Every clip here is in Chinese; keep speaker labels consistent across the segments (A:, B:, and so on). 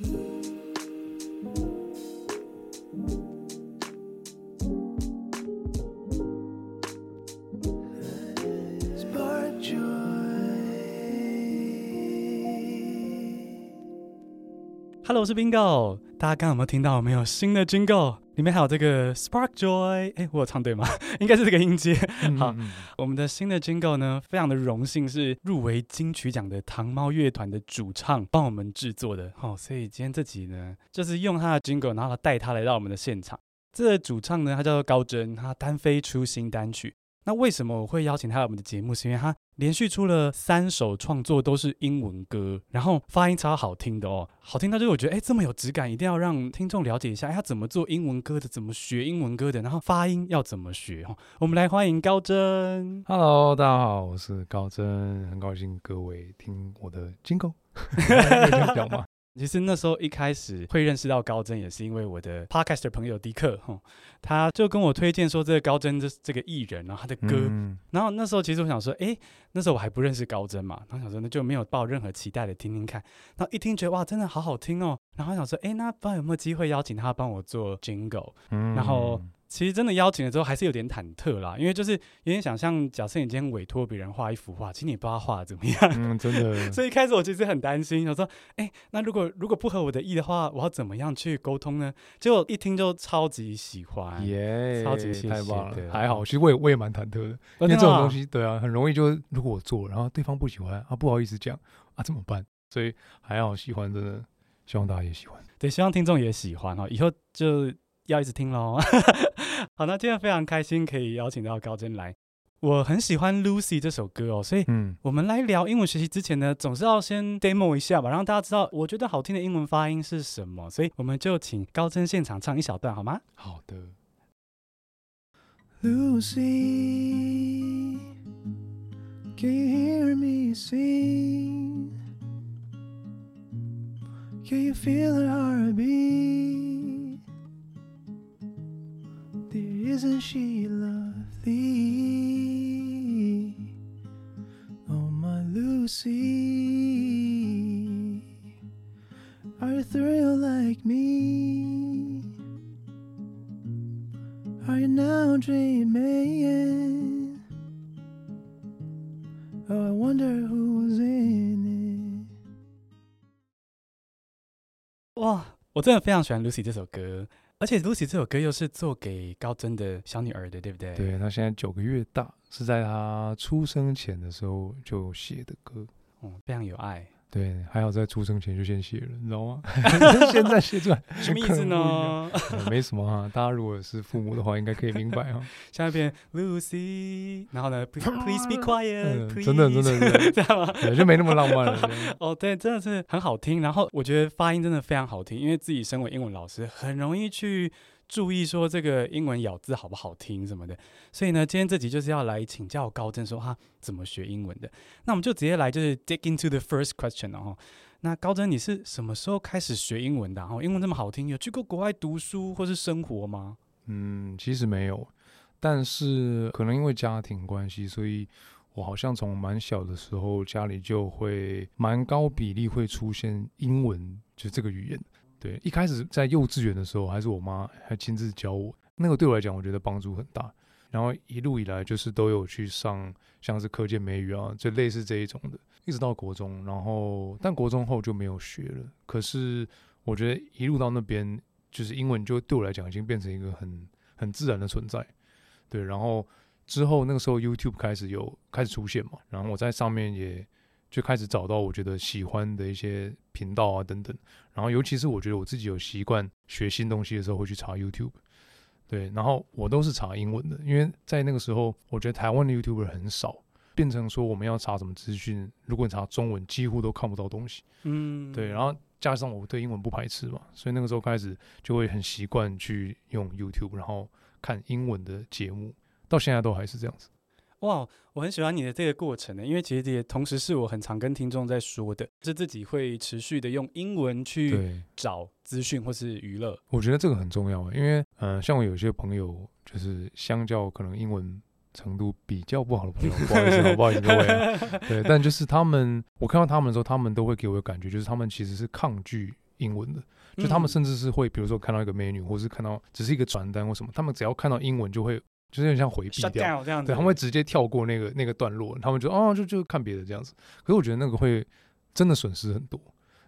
A: Hello，我是 Bingo。大家刚刚有没有听到我们有新的 Jingle？里面还有这个 Spark Joy。哎，我有唱对吗？应该是这个音阶。好，我们的新的 Jingle 呢，非常的荣幸是入围金曲奖的糖猫乐团的主唱帮我们制作的。好，所以今天这集呢，就是用他的 Jingle，然后带他来到我们的现场。这个主唱呢，他叫做高真，他单飞出新单曲。那为什么我会邀请他来我们的节目？是因为他连续出了三首创作都是英文歌，然后发音超好听的哦，好听到就是我觉得哎，这么有质感，一定要让听众了解一下，哎，他怎么做英文歌的，怎么学英文歌的，然后发音要怎么学哦。我们来欢迎高真。
B: Hello，大家好，我是高真，很高兴各位听我的 Jingle，讲吗？
A: 其实那时候一开始会认识到高真，也是因为我的 Podcaster 朋友迪克，吼，他就跟我推荐说这个高真这这个艺人，然后他的歌，嗯、然后那时候其实我想说，哎，那时候我还不认识高真嘛，然后想说那就没有抱任何期待的听听看，然后一听觉得哇，真的好好听哦，然后想说，哎，那不知道有没有机会邀请他帮我做 Jingle，嗯、然后。其实真的邀请了之后，还是有点忐忑啦，因为就是有点想象，假设你今天委托别人画一幅画，其实你不知道画的怎么样，
B: 嗯，真的。
A: 所以一开始我其实很担心，我说，哎，那如果如果不合我的意的话，我要怎么样去沟通呢？结果一听就超级喜欢，
B: 耶，
A: 超级喜欢，
B: 太棒了，还好，其实我也我也蛮忐忑的，因为这种东西，对啊，很容易就如果我做，然后对方不喜欢啊，不好意思讲啊，怎么办？所以还好喜欢，真的，希望大家也喜欢，
A: 对，希望听众也喜欢哈，以后就。要一直听喽，好，那今天非常开心可以邀请到高真来。我很喜欢 Lucy 这首歌哦，所以我们来聊英文学习之前呢，总是要先 demo 一下吧，让大家知道我觉得好听的英文发音是什么。所以我们就请高真现场唱一小段好吗？
B: 好的。
C: Lucy，can you hear me sing？Can you feel the heartbeat？Isn't she lovely? Oh, my Lucy, are you thrilled like me? Are you now dreaming? Oh, I wonder who's in it.
A: 哇，我真的非常喜欢 Lucy 这首歌。 而且 Lucy 这首歌又是做给高真的小女儿的，对不对？
B: 对，她现在九个月大，是在她出生前的时候就写的歌，
A: 嗯，非常有爱。
B: 对，还好在出生前就先写了，你知道吗？现在写出来
A: 什么意思呢？
B: 没什么哈，大家如果是父母的话，应该可以明白哈。
A: 下一遍 Lucy，然后呢，Please be quiet，
B: 真的真的
A: 这样吗？
B: 就没那么浪漫了。
A: 哦，对，真的是很好听。然后我觉得发音真的非常好听，因为自己身为英文老师，很容易去。注意说这个英文咬字好不好听什么的，所以呢，今天这集就是要来请教高真说他怎么学英文的。那我们就直接来就是 dig into the first question 哦。那高真你是什么时候开始学英文的？哦，英文这么好听，有去过国外读书或是生活吗？
B: 嗯，其实没有，但是可能因为家庭关系，所以我好像从蛮小的时候家里就会蛮高比例会出现英文，就这个语言。对，一开始在幼稚园的时候，还是我妈还亲自教我，那个对我来讲，我觉得帮助很大。然后一路以来，就是都有去上像是课件美语啊，就类似这一种的，一直到国中。然后，但国中后就没有学了。可是我觉得一路到那边，就是英文就对我来讲，已经变成一个很很自然的存在。对，然后之后那个时候 YouTube 开始有开始出现嘛，然后我在上面也。就开始找到我觉得喜欢的一些频道啊等等，然后尤其是我觉得我自己有习惯学新东西的时候会去查 YouTube，对，然后我都是查英文的，因为在那个时候我觉得台湾的 YouTuber 很少，变成说我们要查什么资讯，如果你查中文几乎都看不到东西，嗯，对，然后加上我对英文不排斥嘛，所以那个时候开始就会很习惯去用 YouTube，然后看英文的节目，到现在都还是这样子。
A: 哇，我很喜欢你的这个过程呢，因为其实这也同时是我很常跟听众在说的，是自己会持续的用英文去找资讯或是娱乐。
B: 我觉得这个很重要啊，因为嗯、呃，像我有些朋友，就是相较可能英文程度比较不好的朋友，不好意思，不好意思各位、啊，对，但就是他们，我看到他们的时候，他们都会给我的感觉，就是他们其实是抗拒英文的，就他们甚至是会，比如说看到一个美女，或是看到只是一个传单或什么，他们只要看到英文就会，就是有点像回避掉。
A: 这样子，
B: 对，他们会直接跳过那个那个段落，他们就哦就就看别的这样子。可是我觉得那个会真的损失很多，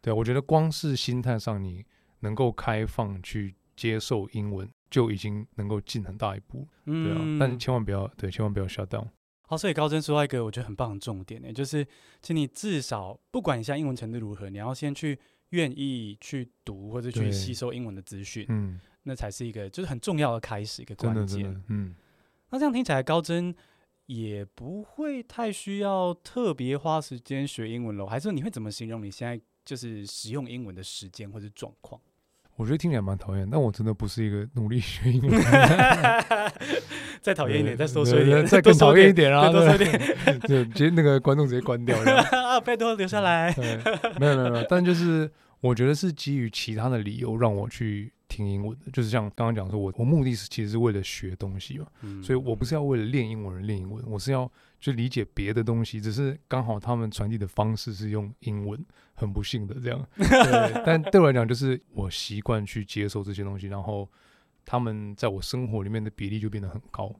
B: 对，我觉得光是心态上你能够开放去接受英文，就已经能够进很大一步，对啊，嗯、但千万不要对，千万不要 shut down。
A: 好，所以高真说到一个我觉得很棒的重点呢，就是请你至少不管你现在英文程度如何，你要先去愿意去读或者去吸收英文的资讯，嗯，那才是一个就是很重要的开始，一个关键，嗯。那这样听起来，高真也不会太需要特别花时间学英文喽？还是说你会怎么形容你现在就是使用英文的时间或者状况？
B: 我觉得听起来蛮讨厌，但我真的不是一个努力学英文。
A: 再讨厌一点，再说说一点，
B: 再更讨厌一点啊！多说一点，就直接那个观众直接关掉了。
A: 啊，拜托留下来。
B: 没有没有没有，但就是我觉得是基于其他的理由让我去听英文的，就是像刚刚讲说，我我目的是其实是为了学东西嘛，所以我不是要为了练英文而练英文，我是要去理解别的东西，只是刚好他们传递的方式是用英文。很不幸的这样，对，但对我来讲，就是我习惯去接受这些东西，然后他们在我生活里面的比例就变得很高。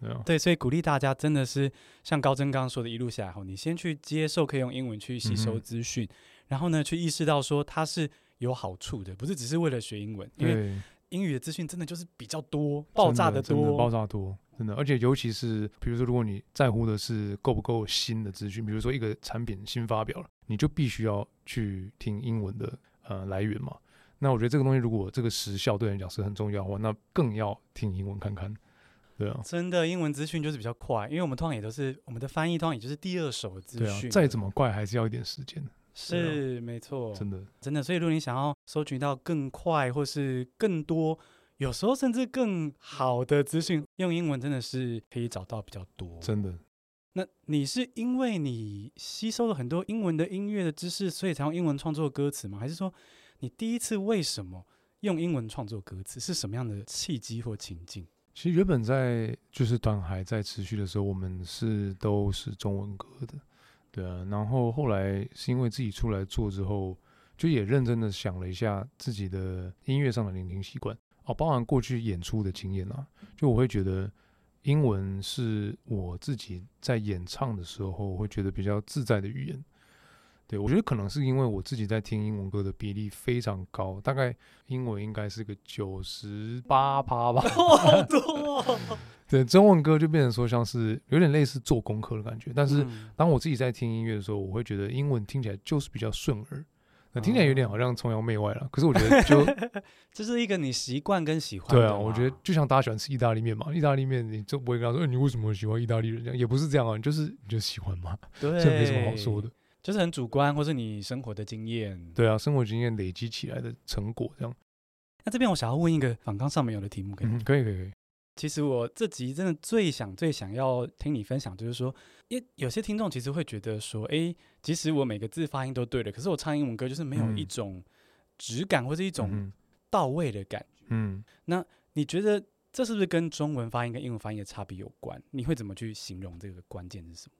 B: 对，
A: 对，所以鼓励大家真的是像高真刚刚说的，一路下来后，你先去接受，可以用英文去吸收资讯，嗯、然后呢，去意识到说它是有好处的，不是只是为了学英文，因为英语的资讯真的就是比较多，爆炸的多，
B: 爆炸多。真的，而且尤其是比如说，如果你在乎的是够不够新的资讯，比如说一个产品新发表了，你就必须要去听英文的呃来源嘛。那我觉得这个东西如果这个时效对人讲是很重要的话，那更要听英文看看。对啊，
A: 真的，英文资讯就是比较快，因为我们通常也都是我们的翻译，通常也就是第二手的资讯。对啊，
B: 再怎么快还是要一点时间。
A: 是，没错，
B: 真的，
A: 真的。所以如果你想要收集到更快或是更多。有时候甚至更好的资讯，用英文真的是可以找到比较多。
B: 真的？
A: 那你是因为你吸收了很多英文的音乐的知识，所以才用英文创作歌词吗？还是说你第一次为什么用英文创作歌词？是什么样的契机或情境？
B: 其实原本在就是短还在持续的时候，我们是都是中文歌的，对啊。然后后来是因为自己出来做之后，就也认真的想了一下自己的音乐上的聆听习惯。哦，包含过去演出的经验啊，就我会觉得英文是我自己在演唱的时候会觉得比较自在的语言。对，我觉得可能是因为我自己在听英文歌的比例非常高，大概英文应该是个九十八趴吧。好多。对，中文歌就变成说像是有点类似做功课的感觉，但是当我自己在听音乐的时候，我会觉得英文听起来就是比较顺耳。听起来有点好像崇洋媚外了，可是我觉得就
A: 这是一个你习惯跟喜欢。
B: 对啊，我觉得就像大家喜欢吃意大利面嘛，意大利面你就不会跟他说，欸，你为什么喜欢意大利人这样？也不是这样啊，就是你就喜欢嘛，对，这没什么好说的，
A: 就是很主观，或是你生活的经验。
B: 对啊，生活经验累积起来的成果这样。
A: 那这边我想要问一个反纲上面有的题目，可以？
B: 嗯，可以可以可以。
A: 其实我这集真的最想、最想要听你分享，就是说，因为有些听众其实会觉得说，哎，即使我每个字发音都对了，可是我唱英文歌就是没有一种质感或者一种到位的感觉。嗯，那你觉得这是不是跟中文发音跟英文发音的差别有关？你会怎么去形容这个关键是什么？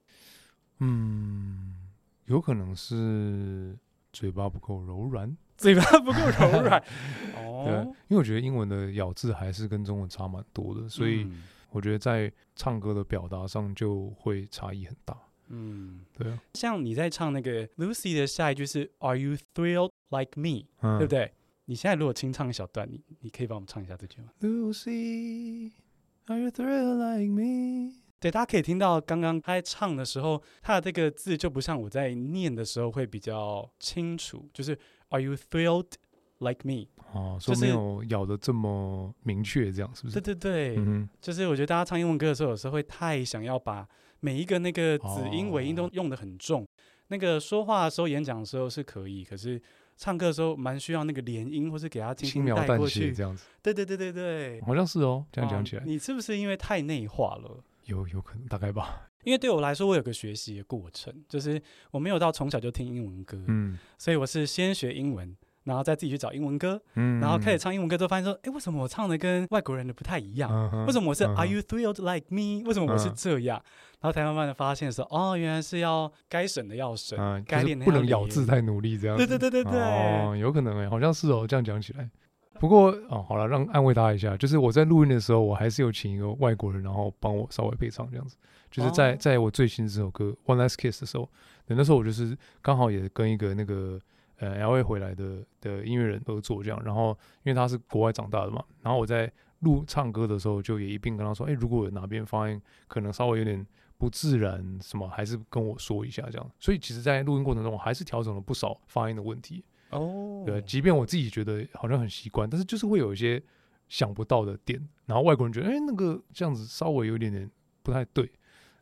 B: 嗯，有可能是嘴巴不够柔软。
A: 嘴巴不够柔软，哦，
B: 对，因为我觉得英文的咬字还是跟中文差蛮多的，所以我觉得在唱歌的表达上就会差异很大。嗯，对啊。
A: 像你在唱那个 Lucy 的下一句是 Are you thrilled like me？嗯，对不对？你现在如果清唱一小段，你你可以帮我们唱一下这句吗
C: ？Lucy，Are you thrilled like me？
A: 对，大家可以听到刚刚他在唱的时候，他的这个字就不像我在念的时候会比较清楚，就是。Are you thrilled like me？
B: 哦，说没有咬的这么明确，这样是不是？
A: 对对对，嗯、就是我觉得大家唱英文歌的时候，有时候会太想要把每一个那个子音尾音都用的很重。哦、那个说话的时候、演讲的时候是可以，可是唱歌的时候蛮需要那个连音，或是给他轻描淡写
B: 这样子。
A: 对对对对对，
B: 好像是哦，这样讲起来、哦，
A: 你是不是因为太内化了？
B: 有有可能，大概吧。
A: 因为对我来说，我有个学习的过程，就是我没有到从小就听英文歌，嗯，所以我是先学英文，然后再自己去找英文歌，
B: 嗯，
A: 然后开始唱英文歌，之后发现说，哎，为什么我唱的跟外国人的不太一样？
B: 嗯、
A: 为什么我是 Are you thrilled like me？为什么我是这样？嗯、然后才慢慢的发现说，哦，原来是要该省的要省，嗯、该练的
B: 不能咬字太努力这样。
A: 对对对对对，
B: 哦，有可能哎，好像是哦，这样讲起来。不过哦，好了，让安慰他一下，就是我在录音的时候，我还是有请一个外国人，然后帮我稍微配唱这样子。就是在在我最新这首歌《One Last Kiss》的时候，那时候我就是刚好也跟一个那个。呃，L A 回来的的音乐人合作这样，然后因为他是国外长大的嘛，然后我在录唱歌的时候就也一并跟他说，哎，如果有哪边发音可能稍微有点不自然，什么还是跟我说一下这样。所以其实，在录音过程中，我还是调整了不少发音的问题。哦，对，即便我自己觉得好像很习惯，但是就是会有一些想不到的点，然后外国人觉得，哎，那个这样子稍微有一点点不太对。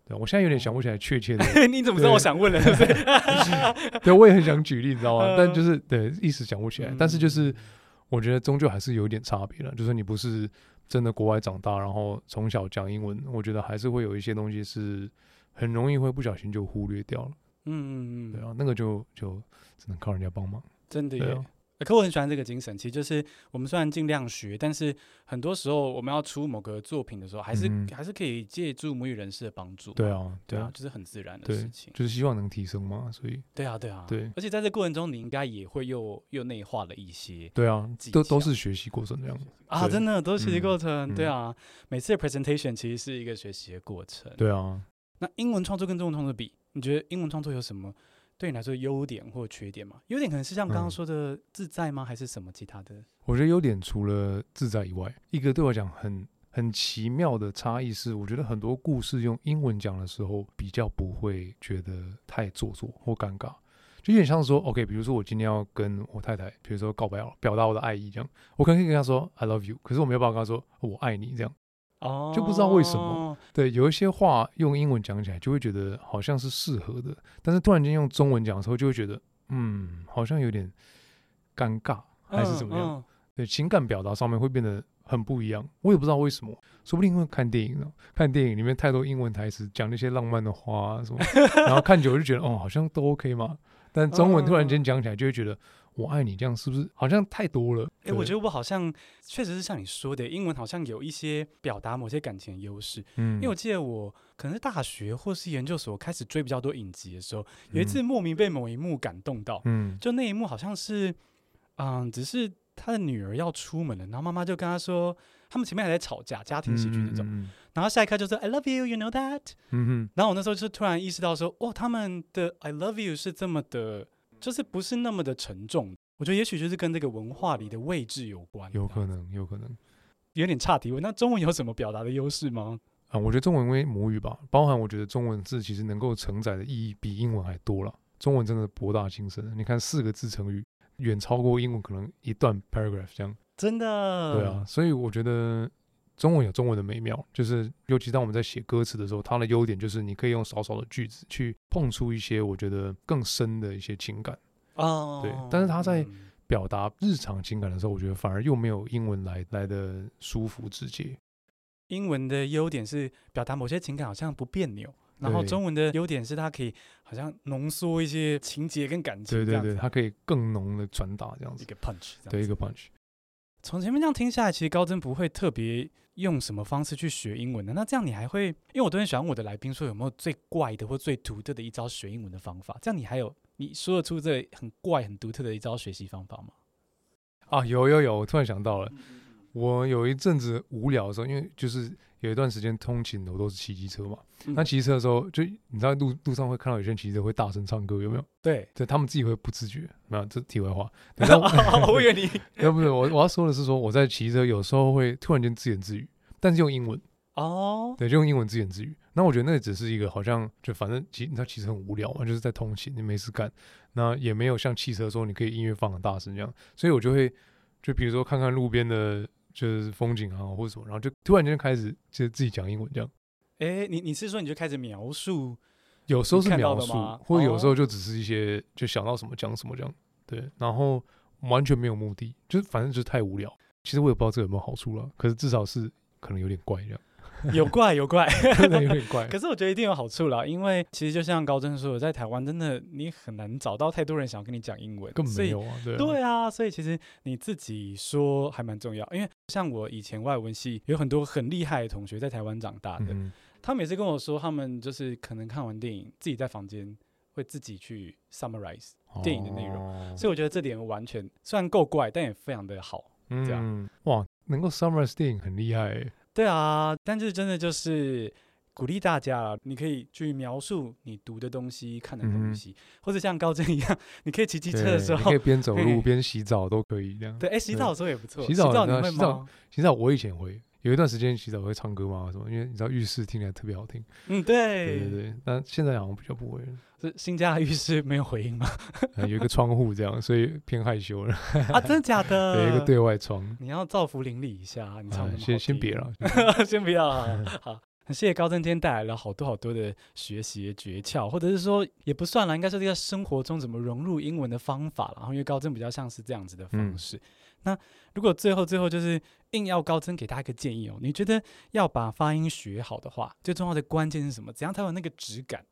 B: 对，我现在有点想不起来确切的。
A: 你怎么知道我想问了？对不对？
B: 对，我也很想举例，你知道吗？但就是对，一时想不起来。但是就是，我觉得终究还是有一点差别了。就是你不是真的国外长大，然后从小讲英文，我觉得还是会有一些东西是很容易会不小心就忽略掉了。嗯嗯嗯。对啊，那个就就只能靠人家帮忙。
A: 真的耶。可我很喜欢这个精神，其实就是我们虽然尽量学，但是很多时候我们要出某个作品的时候，还是、嗯、还是可以借助母语人士的帮助。
B: 对啊，
A: 对啊，就是很自然的事情，
B: 就是希望能提升嘛。所以，
A: 对啊，对啊，
B: 对。
A: 而且在这过程中，你应该也会又又内化了一些。
B: 对啊，都都是学习过程这样子
A: 啊，真的都是学习过程。嗯、对啊，每次的 presentation 其实是一个学习的过程。
B: 对啊，
A: 那英文创作跟中文创作比，你觉得英文创作有什么？对你来说，优点或缺点嘛？优点可能是像刚刚说的自在吗？嗯、还是什么其他的？
B: 我觉得优点除了自在以外，一个对我讲很很奇妙的差异是，我觉得很多故事用英文讲的时候，比较不会觉得太做作或尴尬，就有点像是说，OK，比如说我今天要跟我太太，比如说告白，表达我的爱意这样，我可能可以跟她说 I love you，可是我没有办法跟她说我爱你这样。哦，就不知道为什么，对，有一些话用英文讲起来就会觉得好像是适合的，但是突然间用中文讲的时候就会觉得，嗯，好像有点尴尬，还是怎么样？对，情感表达上面会变得很不一样。我也不知道为什么，说不定因为看电影呢，看电影里面太多英文台词，讲那些浪漫的话啊什么，然后看久就觉得，哦，好像都 OK 嘛。但中文突然间讲起来就会觉得。我爱你，这样是不是好像太多了？
A: 哎、欸，我觉得我好像确实是像你说的，英文好像有一些表达某些感情的优势。嗯，因为我记得我可能是大学或是研究所开始追比较多影集的时候，有一次莫名被某一幕感动到。嗯，就那一幕好像是，嗯，只是他的女儿要出门了，然后妈妈就跟他说，他们前面还在吵架，家庭喜剧那种。然后下一刻就说 I love you, you know that。嗯哼。然后我那时候就突然意识到说，哦，他们的 I love you 是这么的。就是不是那么的沉重，我觉得也许就是跟这个文化里的位置有关。
B: 有可能，有可能，
A: 有点差题。那中文有什么表达的优势吗？
B: 啊，我觉得中文因为母语吧，包含我觉得中文字其实能够承载的意义比英文还多了。中文真的博大精深，你看四个字成语，远超过英文可能一段 paragraph 这样。
A: 真的？
B: 对啊，所以我觉得中文有中文的美妙，就是尤其当我们在写歌词的时候，它的优点就是你可以用少少的句子去。碰出一些我觉得更深的一些情感哦，对，但是它在表达日常情感的时候，我觉得反而又没有英文来来的舒服直接。
A: 英文的优点是表达某些情感好像不别扭，然后中文的优点是它可以好像浓缩一些情节跟感情，
B: 对对对，它可以更浓的传达这样子，
A: 一个 punch，
B: 对，一个 punch。
A: 从前面这样听下来，其实高真不会特别。用什么方式去学英文的？那这样你还会？因为我都很喜欢我的来宾说有没有最怪的或最独特的一招学英文的方法？这样你还有你说得出这很怪很独特的一招学习方法吗？
B: 啊，有有有！我突然想到了，我有一阵子无聊的时候，因为就是有一段时间通勤的我都是骑机车嘛。那骑车的时候，就你知道路路上会看到有些人骑车会大声唱歌，有没有？
A: 对，
B: 对他们自己会不自觉。没有，这题外话。
A: 我以为你，
B: 要不是我我要说的是说我在骑车有时候会突然间自言自语，但是用英文哦，oh. 对，就用英文自言自语。那我觉得那只是一个好像就反正骑你知道骑车很无聊嘛，就是在通勤，你没事干，那也没有像汽车说你可以音乐放很大声这样，所以我就会就比如说看看路边的就是风景啊或者什么，然后就突然间开始就自己讲英文这样。
A: 哎、欸，你你是说你就开始描述？
B: 有时候是描述，或者有时候就只是一些就想到什么讲什么这样。对，然后完全没有目的，就是反正就是太无聊。其实我也不知道这有没有好处了，可是至少是可能有点怪这样。
A: 有怪有怪，
B: 真的有点怪。
A: 可是我觉得一定有好处啦，因为其实就像高真说的，在台湾真的你很难找到太多人想要跟你讲英文，
B: 根本没有啊，对啊，
A: 对啊，所以其实你自己说还蛮重要，因为像我以前外文系有很多很厉害的同学在台湾长大的，嗯、他每次跟我说，他们就是可能看完电影，自己在房间会自己去 summarize 电影的内容，哦、所以我觉得这点完全虽然够怪，但也非常的好，这样、
B: 嗯、哇，能够 summarize 电影很厉害。
A: 对啊，但是真的就是鼓励大家，你可以去描述你读的东西、看的东西，嗯、或者像高真一样，你可以骑机车的时候，
B: 你可以边走路边洗澡都可以这样。
A: 对，哎，洗澡的时候也不错。
B: 洗澡，
A: 你会吗？洗澡，
B: 洗澡我以前会有一段时间洗澡会唱歌嘛什么，因为你知道浴室听起来特别好听。
A: 嗯，对，
B: 对对对。但现在好像比较不会了。
A: 是新家的浴室没有回音吗？
B: 有一个窗户这样，所以偏害羞了。
A: 啊，真的假的？
B: 有一个对外窗。
A: 你要造福邻里一下，你唱、啊、
B: 先 先别了，
A: 先不要。好，很谢谢高真今天带来了好多好多的学习诀窍，或者是说也不算了，应该说这个生活中怎么融入英文的方法了。然后因为高真比较像是这样子的方式。嗯、那如果最后最后就是硬要高增给大家一个建议哦，你觉得要把发音学好的话，最重要的关键是什么？怎样才有那个质感？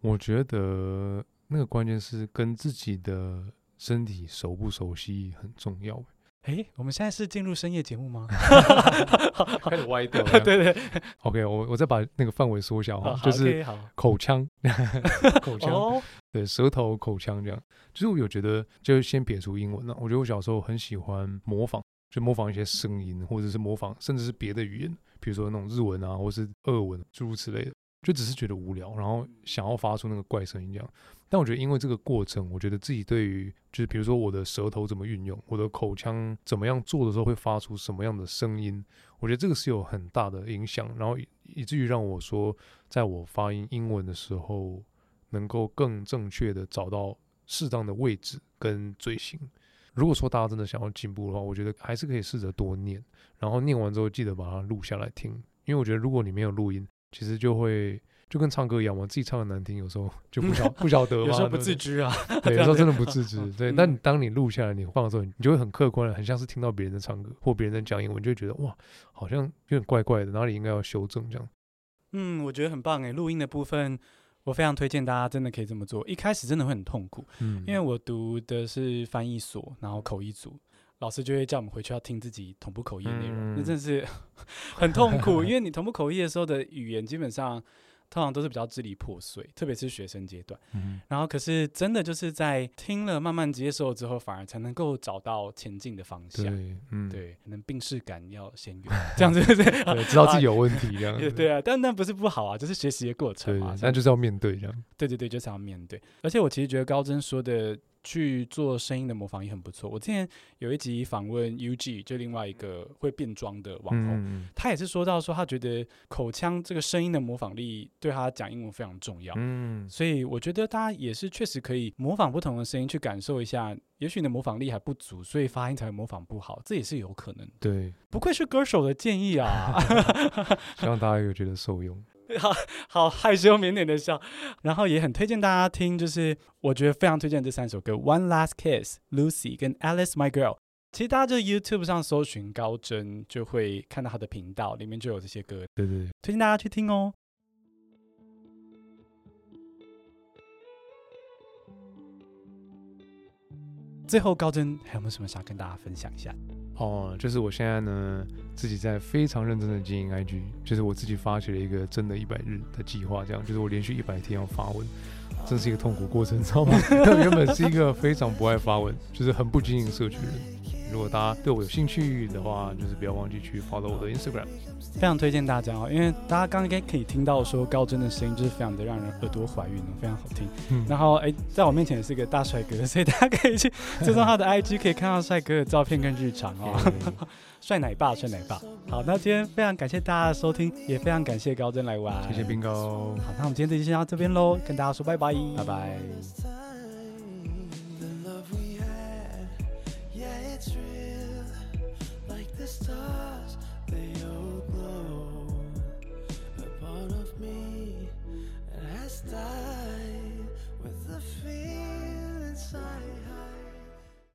B: 我觉得那个关键是跟自己的身体熟不熟悉很重要。
A: 哎，我们现在是进入深夜节目吗？
B: 开始歪掉。
A: 对对。
B: OK，我我再把那个范围缩小哈，就是口腔，口腔，对，舌头、口腔这样。其实我有觉得，就先撇除英文了。我觉得我小时候很喜欢模仿，就模仿一些声音，或者是模仿，甚至是别的语言，比如说那种日文啊，或是俄文，诸如此类的。就只是觉得无聊，然后想要发出那个怪声音这样。但我觉得，因为这个过程，我觉得自己对于就是比如说我的舌头怎么运用，我的口腔怎么样做的时候会发出什么样的声音，我觉得这个是有很大的影响。然后以，至于让我说，在我发音英文的时候，能够更正确的找到适当的位置跟嘴型。如果说大家真的想要进步的话，我觉得还是可以试着多念，然后念完之后记得把它录下来听，因为我觉得如果你没有录音。其实就会就跟唱歌一样嘛，自己唱的难听，有时候 就不晓不晓得嘛，
A: 有时候不自知啊，
B: 对，有时候真的不自知，对。但你当你录下来，你放的时候，你就会很客观的，很像是听到别人在唱歌或别人在讲英文，就会觉得哇，好像有点怪怪的，哪里应该要修正这样。
A: 嗯，我觉得很棒诶，录音的部分我非常推荐大家，真的可以这么做。一开始真的会很痛苦，嗯，因为我读的是翻译所，然后口译组。老师就会叫我们回去要听自己同步口译的内容，嗯、那真的是 很痛苦，因为你同步口译的时候的语言基本上通常都是比较支离破碎，特别是学生阶段。嗯、然后可是真的就是在听了慢慢接受之后，反而才能够找到前进的方向。对，嗯、对，可能病识感要先有，这样子对，
B: 对，知道自己有问题这样子。
A: 对啊，但那不是不好啊，就是学习的过程嘛。
B: 那就是要面对这样。
A: 对对对，就是要面对。而且我其实觉得高真说的。去做声音的模仿也很不错。我之前有一集访问 UG，就另外一个会变装的网红，嗯、他也是说到说他觉得口腔这个声音的模仿力对他讲英文非常重要。嗯，所以我觉得大家也是确实可以模仿不同的声音去感受一下。也许你的模仿力还不足，所以发音才会模仿不好，这也是有可能。
B: 对，
A: 不愧是歌手的建议啊！
B: 希望大家有觉得受用。
A: 好好害羞腼腆的笑，然后也很推荐大家听，就是我觉得非常推荐这三首歌《One Last Kiss》、《Lucy》跟《Alice My Girl》。其实大家就 YouTube 上搜寻高真，就会看到他的频道，里面就有这些歌。
B: 对对对，
A: 推荐大家去听哦。最后，高真还有没有什么想跟大家分享一下？
B: 哦，就是我现在呢，自己在非常认真的经营 IG，就是我自己发起了一个真的一百日的计划，这样就是我连续一百天要发文，这是一个痛苦过程，你知道吗？原本是一个非常不爱发文，就是很不经营社区的人。如果大家对我有兴趣的话，就是不要忘记去 follow 我的 Instagram。
A: 非常推荐大家哦，因为大家刚刚应该可以听到说高真的声音就是非常的让人耳朵怀孕，非常好听。嗯、然后哎，在我面前也是一个大帅哥，所以大家可以去 追踪他的 IG，可以看到帅哥的照片跟日常哦。帅奶爸，帅奶爸。好，那今天非常感谢大家的收听，也非常感谢高真来玩。
B: 谢谢冰哥。
A: 好，那我们今天这期先到这边喽，跟大家说拜拜，拜拜。